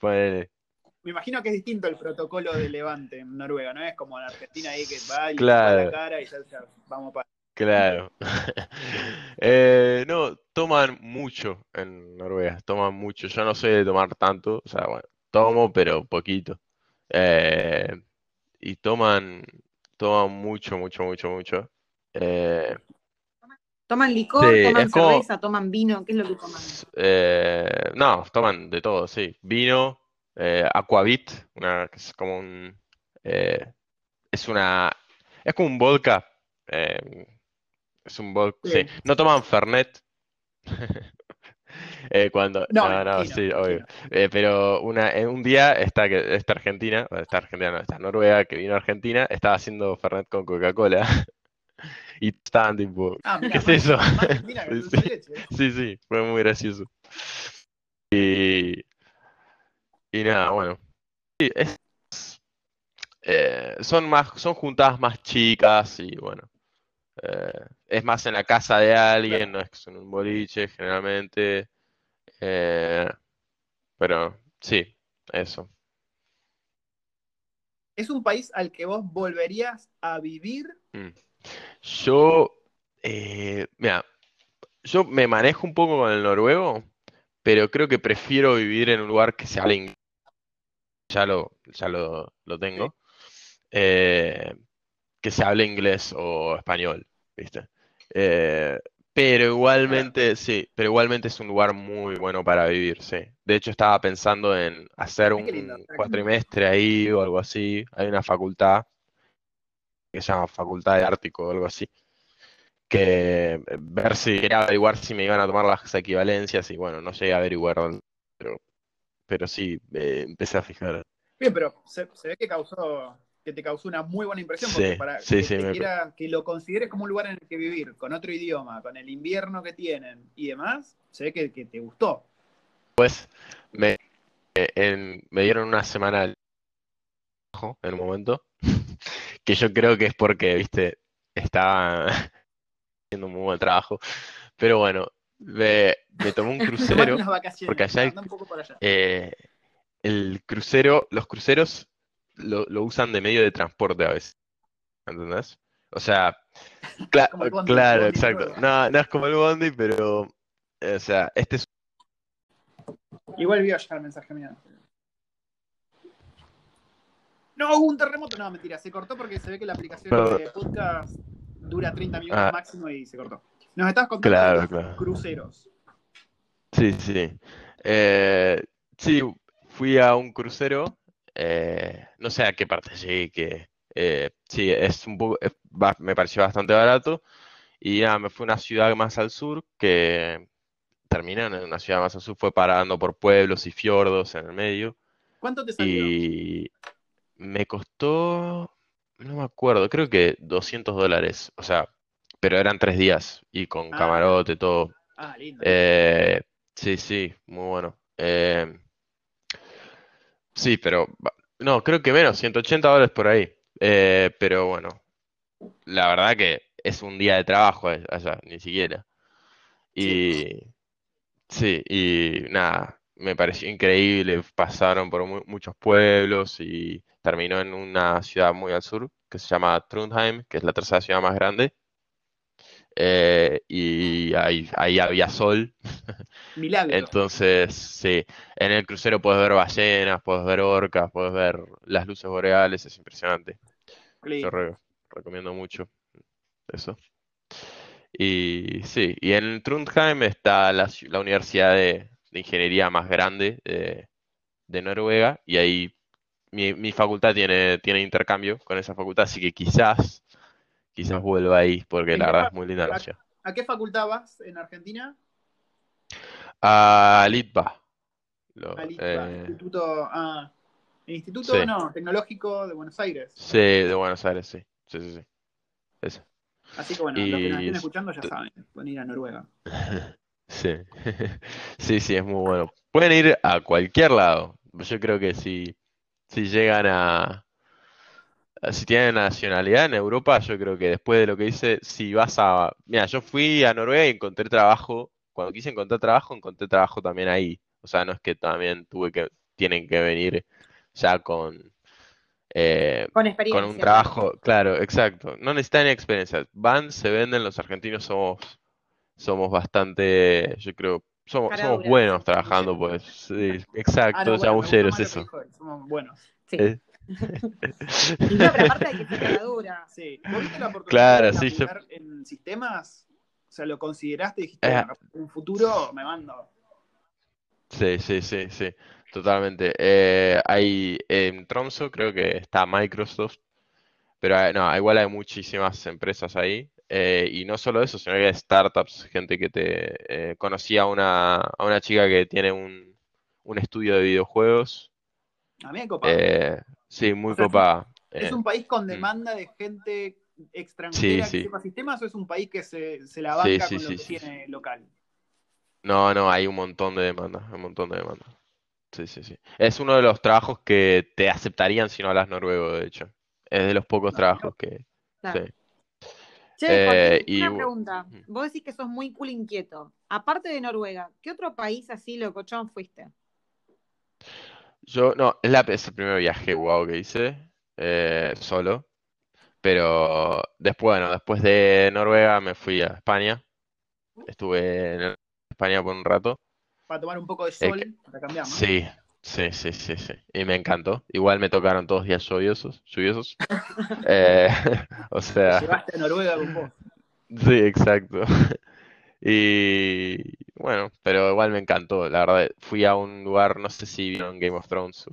C: Ponele.
A: Me imagino que es distinto el protocolo de levante en Noruega, ¿no? Es como en Argentina ahí que va y le
C: Claro.
A: la cara y ya, ya vamos para.
C: Claro. Eh, no, toman mucho en Noruega, toman mucho. Yo no soy de tomar tanto, o sea, bueno, tomo, pero poquito. Eh, y toman, toman mucho, mucho, mucho, mucho. Eh,
B: ¿Toman licor,
C: Sí,
B: toman
C: como-
B: cerveza, toman vino? ¿Qué es lo que toman?
C: eh, no, toman de todo, sí. Vino, eh, aquavit, una, que es como un, eh, es una, es como un vodka. Eh, es un vodka, sí.
A: Sí.
C: No toman Fernet. Eh, cuando,
A: No,
C: no, sí, obvio. Eh, pero una, en un día esta, que, esta Argentina, esta Argentina no, esta Noruega que vino a Argentina, estaba haciendo Fernet con Coca-Cola. Y estaban tipo,
A: Ah, mira,
C: ¿qué es eso?
A: Mira,
C: Sí.
A: leche.
C: Sí, sí, fue muy gracioso. Y, y nada, bueno. Sí, es, eh, son más, son juntadas más chicas y bueno. Eh, es más en la casa de alguien, no es en un boliche generalmente. eh, pero sí, eso.
A: ¿Es un país al que vos volverías a vivir?
C: Mm. Yo, eh, mira, yo me manejo un poco con el noruego, pero creo que prefiero vivir en un lugar que se hable inglés. Ya lo, ya lo, lo tengo. Eh, que se hable inglés o español, ¿viste? Eh, pero igualmente, sí, pero igualmente es un lugar muy bueno para vivir, sí. De hecho, estaba pensando en hacer
A: lindo.
C: un cuatrimestre ahí o algo así. Hay una facultad que se llama Facultad de Ártico o algo así. Que eh, ver si quería averiguar si me iban a tomar las equivalencias y bueno, no llegué a averiguar, pero, pero sí, eh, empecé a fijar.
A: Bien, pero se, se ve que causó que te causó una muy buena impresión, porque
C: Sí,
A: para
C: sí,
A: que,
C: sí,
A: te
C: me-
A: quiera- que lo consideres como un lugar en el que vivir, con otro idioma, con el invierno que tienen y demás, se ve que, que te gustó.
C: Me, eh, en- me dieron una semana de trabajo en un momento, que yo creo que es porque, viste, estaba haciendo un muy buen trabajo. Pero bueno, me, me tomé un crucero. porque allá
A: allá.
C: eh, el crucero, los cruceros lo, lo usan de medio de transporte a veces. ¿Entendés? O sea, cla-
A: Como el bondi,
C: claro,
A: bondi
C: exacto. No, no es como el bondi, pero, eh, o sea, este es
A: Igual vio ya el mensaje mío. No, hubo un terremoto. No, mentira, se cortó porque se ve que la aplicación
C: Perdón.
A: de podcast dura 30 minutos
C: Ah.
A: máximo y se cortó. Nos estabas contando
C: Claro,
A: los
C: claro.
A: cruceros.
C: Sí, sí. Eh, sí, fui a un crucero. Eh, no sé a qué parte llegué, que eh, sí, es un poco, es me pareció bastante barato. Y nada, me fui a una ciudad más al sur, que terminé en una ciudad más al sur, fue parando por pueblos y fiordos en el medio.
A: ¿Cuánto te salió?
C: Y me costó, no me acuerdo, creo que 200 dólares. O sea, pero eran tres días y con
A: Ah.
C: camarote, todo.
A: Ah, lindo.
C: Eh, sí, sí, muy bueno. Eh, sí, pero no, creo que menos, 180 dólares por ahí. Eh, pero bueno, la verdad que es un día de trabajo a- allá, ni siquiera. Y sí, y nada, me pareció increíble. Pasaron por mu- muchos pueblos y terminó en una ciudad muy al sur que se llama Trondheim, que es la tercera ciudad más grande. Eh, y ahí, ahí había sol.
A: Milagro.
C: Entonces, sí, en el crucero puedes ver ballenas, puedes ver orcas, puedes ver las luces boreales, es impresionante.
A: Lindo.
C: Yo re- recomiendo mucho eso. Y sí, y en Trondheim está la, la universidad de, de ingeniería más grande de, de Noruega, y ahí mi, mi facultad tiene, tiene intercambio con esa facultad, así que quizás, quizás vuelva ahí, porque
A: ¿En
C: la verdad es muy linda la
A: a-
C: ciudad.
A: ¿A qué facultad vas en Argentina?
C: A Litva. Lo-
A: Al ITBA,
C: eh,
A: Instituto. Ah, el Instituto
C: sí.
A: no, Tecnológico de Buenos Aires.
C: Sí, de Buenos Aires, sí. Sí, sí, sí. Ese.
A: Así que bueno, los que nos estén escuchando ya saben, pueden ir a Noruega.
C: Sí. Sí, sí, es muy bueno. Pueden ir a cualquier lado. Yo creo que si, si llegan a, a- si tienen nacionalidad en Europa, yo creo que después de lo que hice, si vas a... Mira, yo fui a Noruega y encontré trabajo. Cuando quise encontrar trabajo, encontré trabajo también ahí. O sea, no es que también tuve que, tienen que venir ya con... eh,
B: Con experiencia.
C: Con un trabajo, claro, exacto. No necesitan experiencia. Van, se venden, los argentinos somos, somos bastante, yo creo, somos, somos buenos trabajando, pues. Sí, exacto,
A: más lo que
C: eso.
A: Somos buenos.
B: Sí.
C: Eh.
B: Y no, pero aparte hay que ser cara dura.
A: Sí. ¿Vos viste la oportunidad
C: Claro,
A: de
C: sí, yo-
A: en sistemas? O sea, ¿lo consideraste y dijiste,
C: Eh.
A: en un futuro me mando?
C: Sí, sí, sí, sí, totalmente. Eh, hay en Tromso, creo que está Microsoft, pero hay- no, igual hay muchísimas empresas ahí. eh, y no solo eso, sino que hay startups, gente que te... eh, conocí a una, a una chica que tiene un, un estudio de videojuegos.
A: A mí me copa.
C: Eh, sí, muy
A: O sea,
C: copada.
A: es
C: Eh,
A: un país con
C: mm.
A: demanda de gente extranjera
C: Sí,
A: que
C: sí.
A: sepa sistemas o es un país que se, se la banca
C: sí,
A: con lo que
C: sí,
A: tiene local?
C: No, no, hay un montón de demandas, un montón de demandas. Sí, sí, sí. Es uno de los trabajos que te aceptarían si no hablas noruego, de hecho. Es de los pocos
A: No,
C: trabajos que...
B: Claro.
C: Sí.
B: Che,
C: Eh, y
B: una pregunta. Vos decís que sos muy cool inquieto. Aparte de Noruega, ¿qué otro país así locochón fuiste?
C: Yo, no, es, la, es el primer viaje guau que hice, eh, solo. Pero después, bueno, después de Noruega me fui a España. Estuve en España por un rato.
A: Para tomar un poco de sol, para cambiar, ¿no?
C: Sí, sí, sí, sí, sí. Y me encantó. Igual me tocaron todos días lluviosos, lluviosos. Eh, o sea,
A: Llevaste a Noruega con vos.
C: sí, exacto. Y bueno, pero igual me encantó. La verdad, fui a un lugar, no sé si vieron Game of Thrones.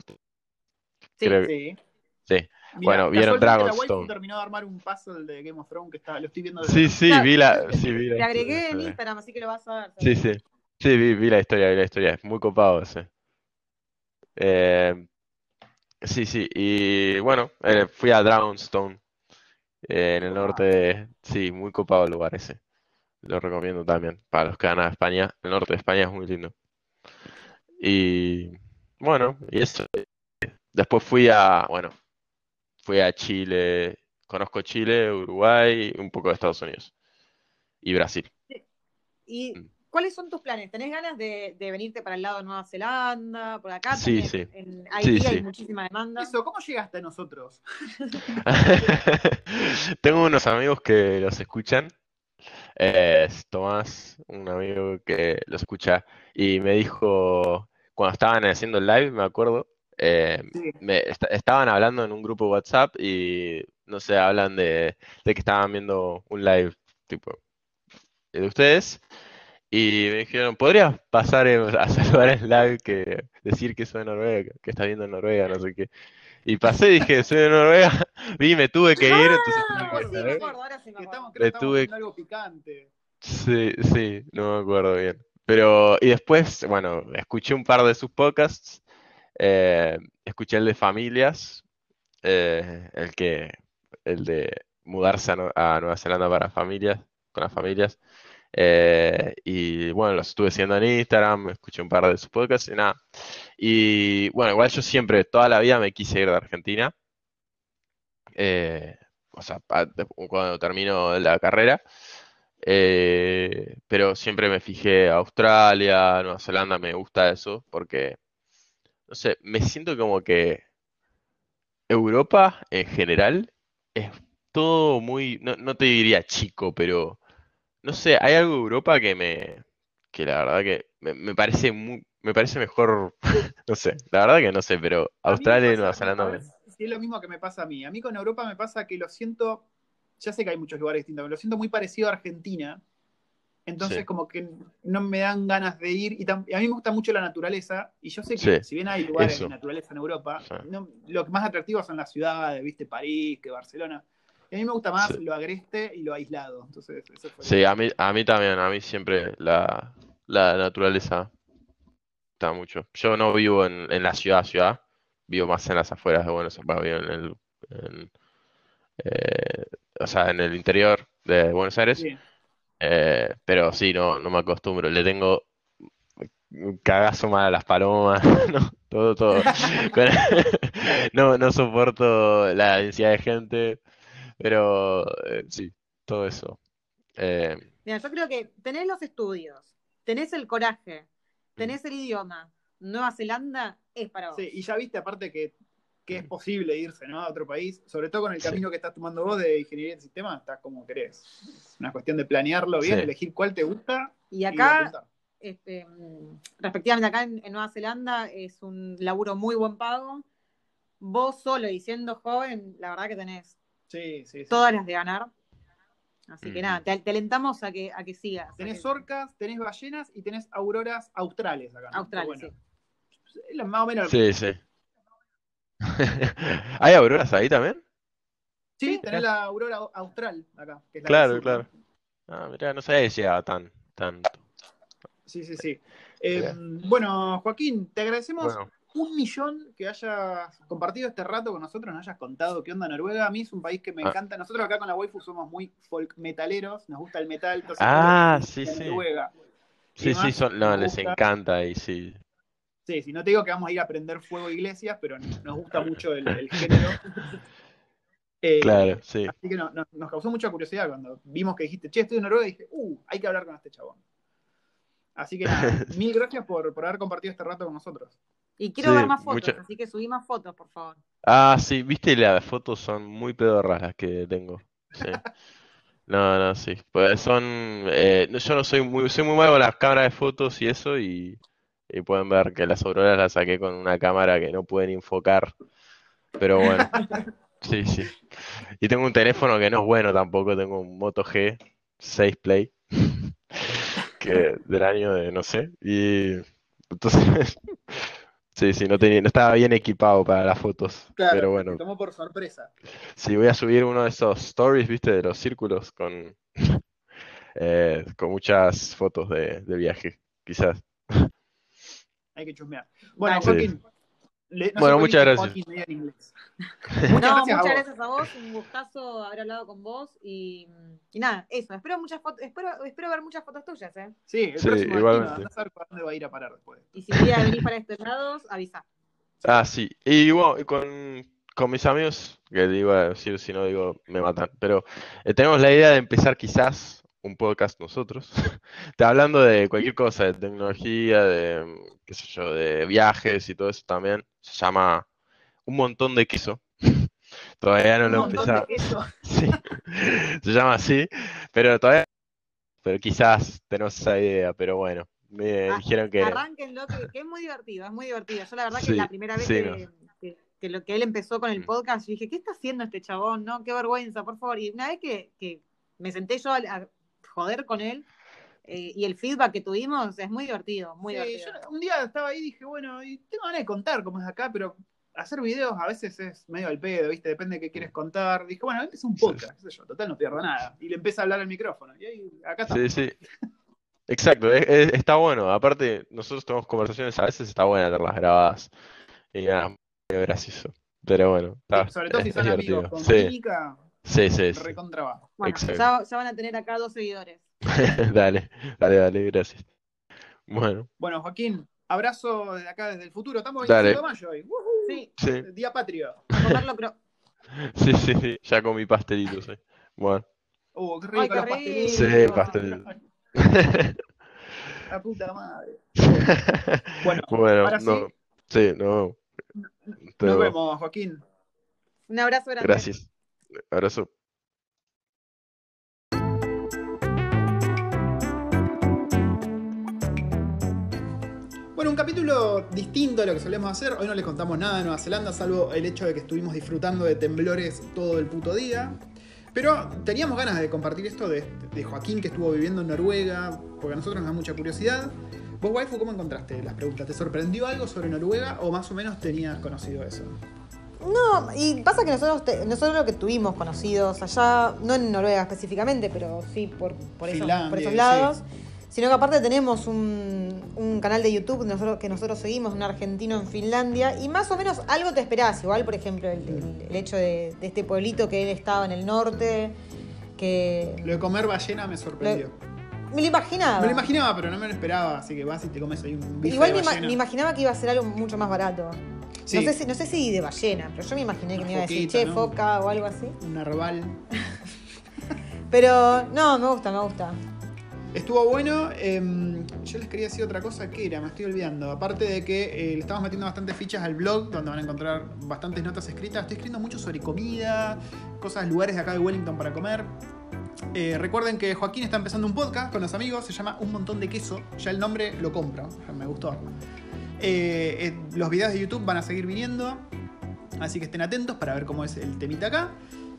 B: Sí,
C: Creo-
A: Sí.
C: Sí. Bueno, vieron
A: casualmente la
C: Dragonstone.
A: terminó de armar un puzzle de Game of Thrones que está, lo estoy viendo desde
C: Sí, sí,
B: Claro,
C: vi la, sí, vi
B: Te
C: la
B: agregué en
C: historia.
B: Instagram, así que lo vas a ver.
C: Sí, sí. Sí, vi, vi la historia, vi la historia. Es muy copado ese. Eh, sí, sí. Y bueno, eh, fui a Dragonstone, eh, en el norte de... Sí, muy copado el lugar ese. Lo recomiendo también. Para los que van a España. El norte de España es muy lindo. Y bueno, y eso. Después fui a... Bueno, fui a Chile. Conozco Chile, Uruguay, un poco de Estados Unidos. Y Brasil.
B: ¿Y
C: Mm.
B: cuáles son tus planes? ¿Tenés ganas de, de venirte para el lado de Nueva Zelanda? Por acá
C: Sí, sí.
B: en ahí
C: Sí,
B: hay
C: sí.
B: muchísima demanda.
A: Eso, ¿cómo llegaste a nosotros?
C: Tengo unos amigos que los escuchan. Eh, es Tomás, un amigo que los escucha, y me dijo, cuando estaban haciendo el live, me acuerdo, eh,
A: Sí.
C: me est- estaban hablando en un grupo WhatsApp y, no sé, hablan de, de que estaban viendo un live, tipo, de ustedes, y me dijeron, ¿podrías pasar a saludar el live que decir que soy de Noruega, que estás viendo en Noruega, no sé qué? Y pasé y dije, soy de Noruega, vi, me tuve que ir, entonces
B: Ah,
C: que
B: sí, me
C: saber.
B: acuerdo, ahora sí me
A: Que
B: acuerdo.
A: estamos,
C: tuve-
A: algo picante.
C: Sí, sí, no me acuerdo bien. Pero, y después, bueno, escuché un par de sus podcasts. eh, escuché el de familias, eh, el que, el de mudarse a, a Nueva Zelanda para familias, con las familias. Eh, y bueno, los estuve siguiendo en Instagram, escuché un par de sus podcasts y nada. Y bueno, igual yo siempre, toda la vida me quise ir de Argentina. eh, o sea, cuando termino la carrera. Eh, pero siempre me fijé Australia, Nueva Zelanda, me gusta eso, porque, no sé, me siento como que Europa en general es todo muy, no, no te diría chico, pero, no sé, hay algo de Europa que me, que la verdad que me, me parece muy, me parece mejor, no sé, la verdad que no sé, pero Australia y Nueva
A: a
C: Zelanda
A: es lo mismo que me pasa a mí. A mí con Europa me pasa que lo siento, ya sé que hay muchos lugares distintos, pero lo siento muy parecido a Argentina. Entonces
C: Sí.
A: como que no me dan ganas de ir. Y, tam- y a mí me gusta mucho la naturaleza. Y yo sé que
C: Sí,
A: si bien hay lugares
C: eso.
A: de naturaleza en Europa,
C: Sí.
A: no- lo que más atractivo son las ciudades, viste, París, que Barcelona. Y a mí me gusta más
C: Sí.
A: lo agreste y lo aislado. Entonces, eso fue
C: Sí, a mí, a mí también, a mí siempre la, la naturaleza está mucho. Yo no vivo en, en la ciudad, ciudad, vivo más en las afueras de Buenos Aires, vivo en el, en, eh, o sea, en el interior de Buenos Aires, eh, pero sí, no, no me acostumbro, le tengo un cagazo mal a las palomas, no, todo, todo. No, no soporto la densidad de gente, pero eh, sí, todo eso. Eh,
B: Mira, yo creo que tenés los estudios, tenés el coraje, tenés el idioma. Nueva Zelanda es para vos.
A: Sí, y ya viste aparte que, que es
C: Mm.
A: posible irse ¿no? a otro país, sobre todo con el
C: Sí.
A: camino que estás tomando vos de ingeniería de sistema, estás como querés. Es una cuestión de planearlo bien,
C: Sí.
A: elegir cuál te gusta
B: Y
A: y
B: acá,
A: apuntar.
B: este, mm, respectivamente acá en, en Nueva Zelanda, es un laburo muy buen pago. Vos solo y siendo joven, la verdad que tenés
A: Sí, sí, sí.
B: todas las de ganar. Así que nada, te, te alentamos a que, a que sigas.
A: Tenés
B: que-
A: orcas, tenés ballenas y tenés auroras australes acá. ¿no?
B: Australes,
A: Pero
B: sí.
A: Más o menos.
C: Sí, sí. ¿Hay auroras ahí también?
A: Sí,
B: Sí.
A: tenés la aurora austral acá. Que es la
C: Claro, claro.
A: ¿no?
C: Ah, mirá, no sabía que llegaba tan, tanto.
A: Sí, sí, sí. Eh,
C: Bien.
A: bueno, Joaquín, te agradecemos
C: Bueno,
A: un millón que hayas compartido este rato con nosotros, nos hayas contado qué onda Noruega. A mí es un país que me
C: Ah.
A: encanta. Nosotros acá con la waifu somos muy folk metaleros, nos gusta el metal. entonces
C: Ah, sí, sí.
A: Noruega.
C: Sí, sí, son, no, les
A: gusta.
C: encanta y sí.
A: Sí, sí, no te digo que vamos a ir a prender fuego a iglesias, pero nos gusta mucho el, el género. Eh,
C: Claro, sí.
A: Así que no- no- nos causó mucha curiosidad cuando vimos que dijiste, che, estoy en Noruega, y dije, uh, hay que hablar con este chabón. Así que nada, mil gracias por, por haber compartido este rato con nosotros.
B: Y quiero
C: Sí,
B: ver más fotos,
C: mucha-
B: así que subí más fotos, por favor.
C: Ah, sí, viste, las fotos son muy pedorras las que tengo. Sí. No, no, sí. Pues son. eh, yo no soy muy, soy muy malo con las cámaras de fotos y eso, y, y pueden ver que las auroras las saqué con una cámara que no pueden enfocar. Pero bueno, sí, sí. Y tengo un teléfono que no es bueno tampoco, tengo un Moto G 6 Play, que del año de no sé, y entonces. Sí, sí, no tenía, no estaba bien equipado para las fotos, pero bueno.
A: me tomó por sorpresa.
C: Sí, voy a subir uno de esos stories, viste, de los círculos con, eh, con muchas fotos de, de viaje, quizás.
A: Hay que chusmear. Bueno,
B: Sí.
A: Joaquín. Le- no sé
C: Bueno, muchas gracias.
A: Joaquín medio en inglés.
B: No,
A: gracias a
B: muchas
A: vos.
B: gracias a vos, un gustazo haber hablado con vos y, y nada, eso, espero muchas fotos, espero, espero ver muchas fotos tuyas, eh.
A: Sí, el
C: Sí,
A: próximo
C: igualmente.
A: destino, andá a saber para dónde va a ir a parar después.
B: Y si quería venir para estos lados, avisa.
C: Ah, sí. Y bueno, y con, con mis amigos, que digo a decir, si no digo, me matan. Pero eh, tenemos la idea de empezar quizás un podcast nosotros, hablando de cualquier cosa, de tecnología, de, qué sé yo, de viajes y todo eso también. Se llama Un montón de queso. Todavía no
A: Un
C: lo he
A: montón de
C: empezado.
A: queso.
C: Sí, se llama así, pero todavía, pero quizás tenemos esa idea, pero bueno, me
B: Ah,
C: dijeron que
B: Arránquenlo, que, que es muy divertido, es muy divertido. Yo la verdad que
C: Sí,
B: la primera vez
C: sí,
B: que, que- que lo, que él empezó con el
C: Mm.
B: podcast, yo dije, ¿qué está haciendo este chabón? No, qué vergüenza, por favor. Y una vez que, que me senté yo a, a joder con él eh, y el feedback que tuvimos, es muy divertido, muy
A: Sí,
B: divertido.
A: yo un día estaba ahí y dije, bueno, y tengo ganas de contar cómo es acá, pero hacer videos a veces es medio al pedo, ¿viste? Depende de qué quieres contar. Dije, bueno, es un
C: Sí,
A: podcast, qué sé yo, total no pierdo nada. Y le empieza a hablar al micrófono. Y ahí, acá está.
C: Sí, sí. Exacto, es- es- está bueno. Aparte, nosotros tenemos conversaciones, a veces está buena tenerlas grabadas. Y nada, muy gracioso. Pero bueno, está,
A: sobre todo si son amigos
C: divertido.
A: con
C: Sí,
A: química,
C: sí, sí, sí.
A: recontra va.
B: Bueno,
C: exacto.
B: ya, ya van a tener acá dos seguidores.
C: Dale, dale, dale, gracias. Bueno,
A: Bueno, Joaquín, abrazo desde acá, desde el futuro. Estamos
C: Dale.
A: 25 de mayo hoy.
B: Sí,
C: sí,
A: Día patrio.
B: a comerlo, creo.
C: sí, sí, sí, ya comí pastelitos, sí. Bueno,
A: Uh, qué rico
B: Ay, qué
A: los
B: rico.
A: pastelitos.
C: Sí, pastel.
A: La puta madre. Bueno,
C: bueno,
A: ahora sí.
C: no, sí, no,
A: Nos vemos, Joaquín.
B: Un abrazo grande.
C: gracias. Abrazo.
A: Un capítulo distinto a lo que solemos hacer. Hoy no les contamos nada de Nueva Zelanda, salvo el hecho de que estuvimos disfrutando de temblores todo el puto día. Pero teníamos ganas de compartir esto de, de Joaquín que estuvo viviendo en Noruega, porque a nosotros nos da mucha curiosidad. Vos, waifu, ¿cómo encontraste las preguntas? ¿Te sorprendió algo sobre Noruega o más o menos tenías conocido eso?
B: No, y pasa que nosotros, te- nosotros lo que tuvimos conocidos allá, no en Noruega específicamente, pero sí por, por, esos,
A: Finlandia,
B: por esos
A: sí.
B: Sino que aparte tenemos un, un canal de YouTube nosotros, que nosotros seguimos, un argentino en Finlandia, y más o menos algo te esperás, igual por ejemplo el, el- el hecho de, de este pueblito que él estaba en el norte, que
A: Lo de comer ballena me sorprendió.
B: me lo imaginaba.
A: Me lo imaginaba, pero no me lo esperaba, así que vas y te comes ahí un bife
B: Igual
A: de
B: me,
A: ballena.
B: me imaginaba que iba a ser algo mucho más barato.
A: Sí,
B: No, sé si, no sé si de ballena, pero yo me imaginé que me iba a decir, che,
A: ¿no?
B: foca o algo así.
A: un narval.
B: Pero no, me gusta, me gusta.
A: Estuvo bueno. em, yo les quería decir otra cosa que era, me estoy olvidando. Aparte de que eh, le estamos metiendo bastantes fichas al blog, donde van a encontrar bastantes notas escritas. Estoy escribiendo mucho sobre comida, cosas, lugares de acá de Wellington para comer. Eh, recuerden que Joaquín está empezando un podcast con los amigos, se llama Un montón de queso. Ya el nombre lo compro, me gustó. Eh, los videos de YouTube van a seguir viniendo, así que estén atentos para ver cómo es el temita acá.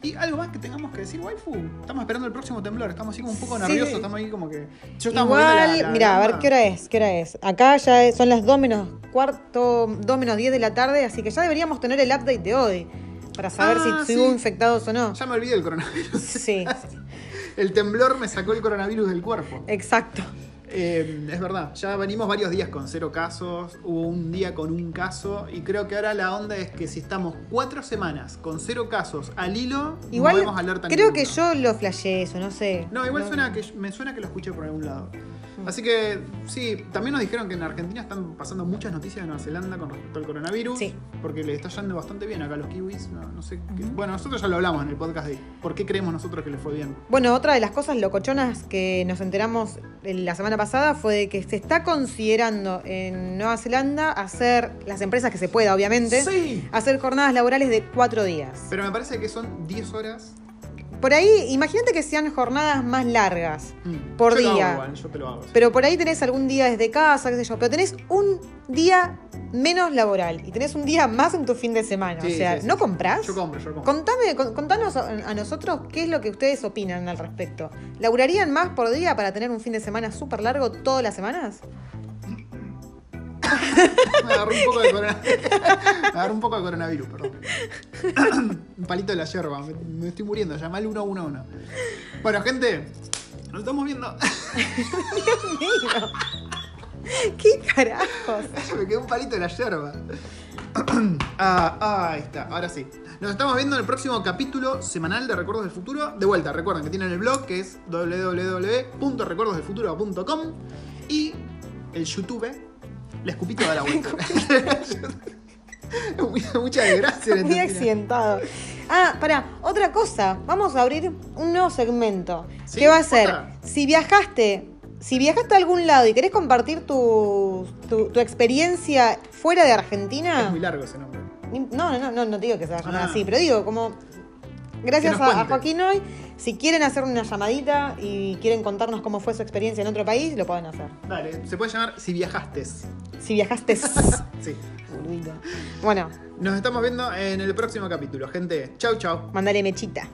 A: Y algo más que tengamos que decir, waifu. Estamos esperando el próximo temblor, estamos así como un poco
B: Sí.
A: nerviosos, estamos ahí como que. Yo
B: Igual, mira, a ver qué hora es, qué hora es. Acá ya son las 2 menos cuarto, 2 menos 10 de la tarde, así que ya deberíamos tener el update de hoy para saber
A: Ah,
B: si,
A: sí.
B: hubo infectados o no.
A: Ya me olvidé del coronavirus.
B: Sí,
A: El temblor me sacó el coronavirus del cuerpo.
B: exacto.
A: Eh, es verdad, ya venimos varios días con cero casos, hubo un día con un caso y creo que ahora la onda es que si estamos cuatro semanas con cero casos al hilo,
B: Igual,
A: no vemos alerta
B: creo que yo lo flasheé eso, no sé.
A: No, igual suena que me suena que lo escuché por algún lado. Así que sí, también nos dijeron que en Argentina están pasando muchas noticias de Nueva Zelanda con respecto al coronavirus.
B: Sí.
A: Porque le está yendo bastante bien acá a los kiwis. No, no sé. qué- Bueno, nosotros ya lo hablamos en el podcast de por qué creemos nosotros que les fue bien.
B: Bueno, otra de las cosas locochonas que nos enteramos la semana pasada fue de que se está considerando en Nueva Zelanda hacer, las empresas que se pueda, obviamente,
A: Sí.
B: hacer jornadas laborales de cuatro días.
A: Pero me parece que son 10 horas
B: Por ahí, imagínate que sean jornadas más largas.
A: mm,
B: Por
A: yo lo hago
B: día.
A: igual, yo te lo hago. sí.
B: Pero por ahí tenés algún día desde casa, qué sé yo, pero tenés un día menos laboral y tenés un día más en tu fin de semana.
A: Sí,
B: o sea,
A: sí, sí,
B: ¿no
A: sí.
B: comprás?
A: Yo compro, yo compro.
B: Contame, con- contanos a, a nosotros qué es lo que ustedes opinan al respecto. ¿Laburarían más por día para tener un fin de semana súper largo todas las semanas?
A: Me agarró un poco de coronavirus. Me agarró un poco de coronavirus, perdón. un palito de la yerba. Me, me estoy muriendo. Llama al 111. Bueno, gente, nos estamos viendo.
B: Mío. ¿Qué carajos?
A: me quedó un palito de la yerba. ah, ah, ahí está. Ahora sí. Nos estamos viendo en el próximo capítulo semanal de Recuerdos del Futuro. De vuelta, recuerden que tienen el blog que es www.recordosdelfuturo.com y el YouTube. La escupito da la vuelta. Muchas gracias.
B: Muy accidentado. Ah, pará, otra cosa. Vamos a abrir un nuevo segmento.
A: ¿Sí?
B: ¿Qué va a ser?
A: ¿Otra?
B: Si viajaste, si viajaste a algún lado y querés compartir tu, tu, tu experiencia fuera de Argentina.
A: Es muy largo ese nombre.
B: No, no, no, no, no te digo que se va a llamar
A: Ah.
B: así, pero digo, como gracias a, Joaquín hoy. Si quieren hacer una llamadita y quieren contarnos cómo fue su experiencia en otro país, lo pueden hacer.
A: Dale, se puede llamar Si viajaste.
B: Si viajaste.
A: sí.
B: Burdito. Bueno.
A: Nos estamos viendo en el próximo capítulo, gente. Chau, chau.
B: Mandale mechita.